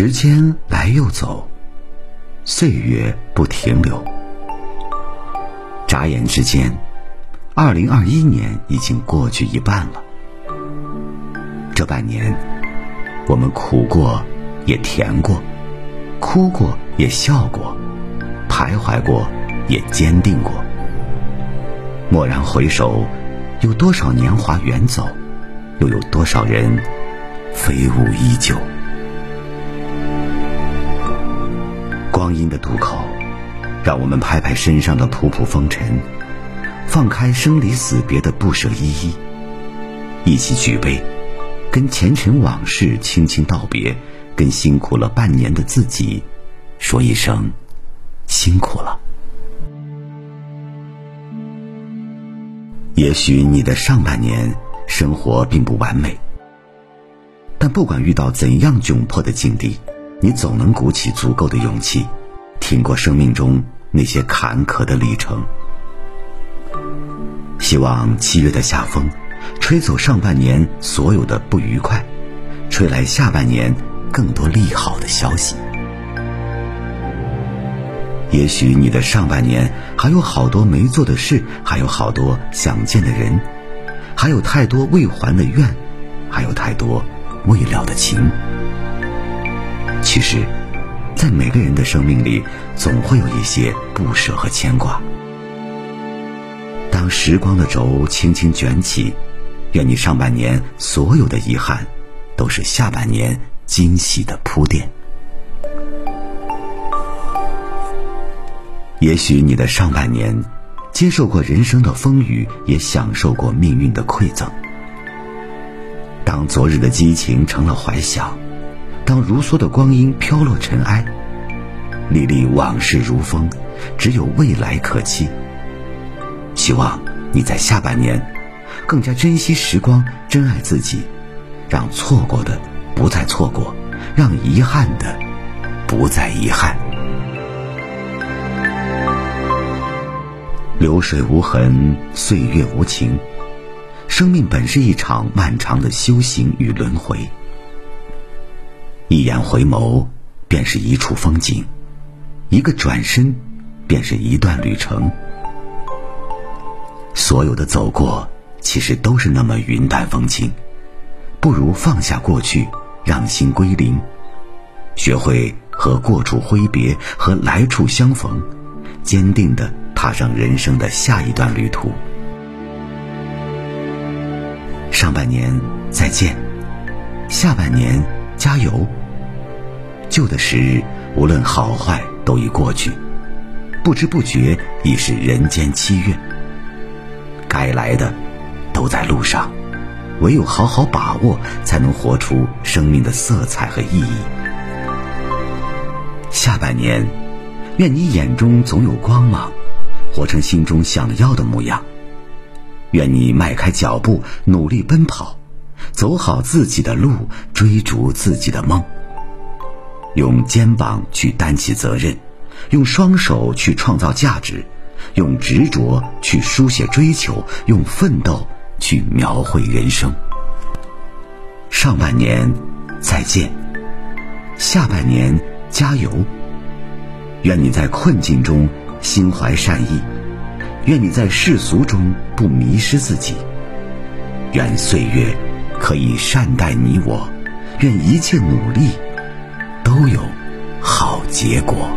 时间来又走，岁月不停留。眨眼之间，二零二一年已经过去一半了。这半年，我们苦过，也甜过；哭过，也笑过；徘徊过，也坚定过。蓦然回首，有多少年华远走，又有多少人飞舞依旧？光阴的渡口，让我们拍拍身上的仆仆风尘，放开生离死别的不舍依依，一起举杯，跟前尘往事轻轻道别，跟辛苦了半年的自己说一声辛苦了。也许你的上半年生活并不完美，但不管遇到怎样窘迫的境地。你总能鼓起足够的勇气，挺过生命中那些坎坷的历程。希望七月的夏风，吹走上半年所有的不愉快，吹来下半年更多利好的消息。也许你的上半年还有好多没做的事，还有好多想见的人，还有太多未还的愿，还有太多未了的情。其实，在每个人的生命里，总会有一些不舍和牵挂。当时光的轴轻轻卷起，愿你上半年所有的遗憾，都是下半年惊喜的铺垫。也许你的上半年，接受过人生的风雨，也享受过命运的馈赠。当昨日的激情成了怀想。当如梭的光阴飘落尘埃，历历往事如风，只有未来可期。希望你在下半年更加珍惜时光，珍爱自己，让错过的不再错过，让遗憾的不再遗憾。流水无痕，岁月无情，生命本是一场漫长的修行与轮回。一眼回眸，便是一处风景；一个转身，便是一段旅程。所有的走过，其实都是那么云淡风轻。不如放下过去，让心归零，学会和过处挥别，和来处相逢，坚定的踏上人生的下一段旅途。上半年再见，下半年加油。旧的时日，无论好坏，都已过去。不知不觉，已是人间七月。该来的，都在路上。唯有好好把握，才能活出生命的色彩和意义。下半年，愿你眼中总有光芒，活成心中想要的模样。愿你迈开脚步，努力奔跑，走好自己的路，追逐自己的梦。用肩膀去担起责任，用双手去创造价值，用执着去书写追求，用奋斗去描绘人生。上半年再见，下半年加油。愿你在困境中心怀善意，愿你在世俗中不迷失自己。愿岁月可以善待你我，愿一切努力。都有好结果。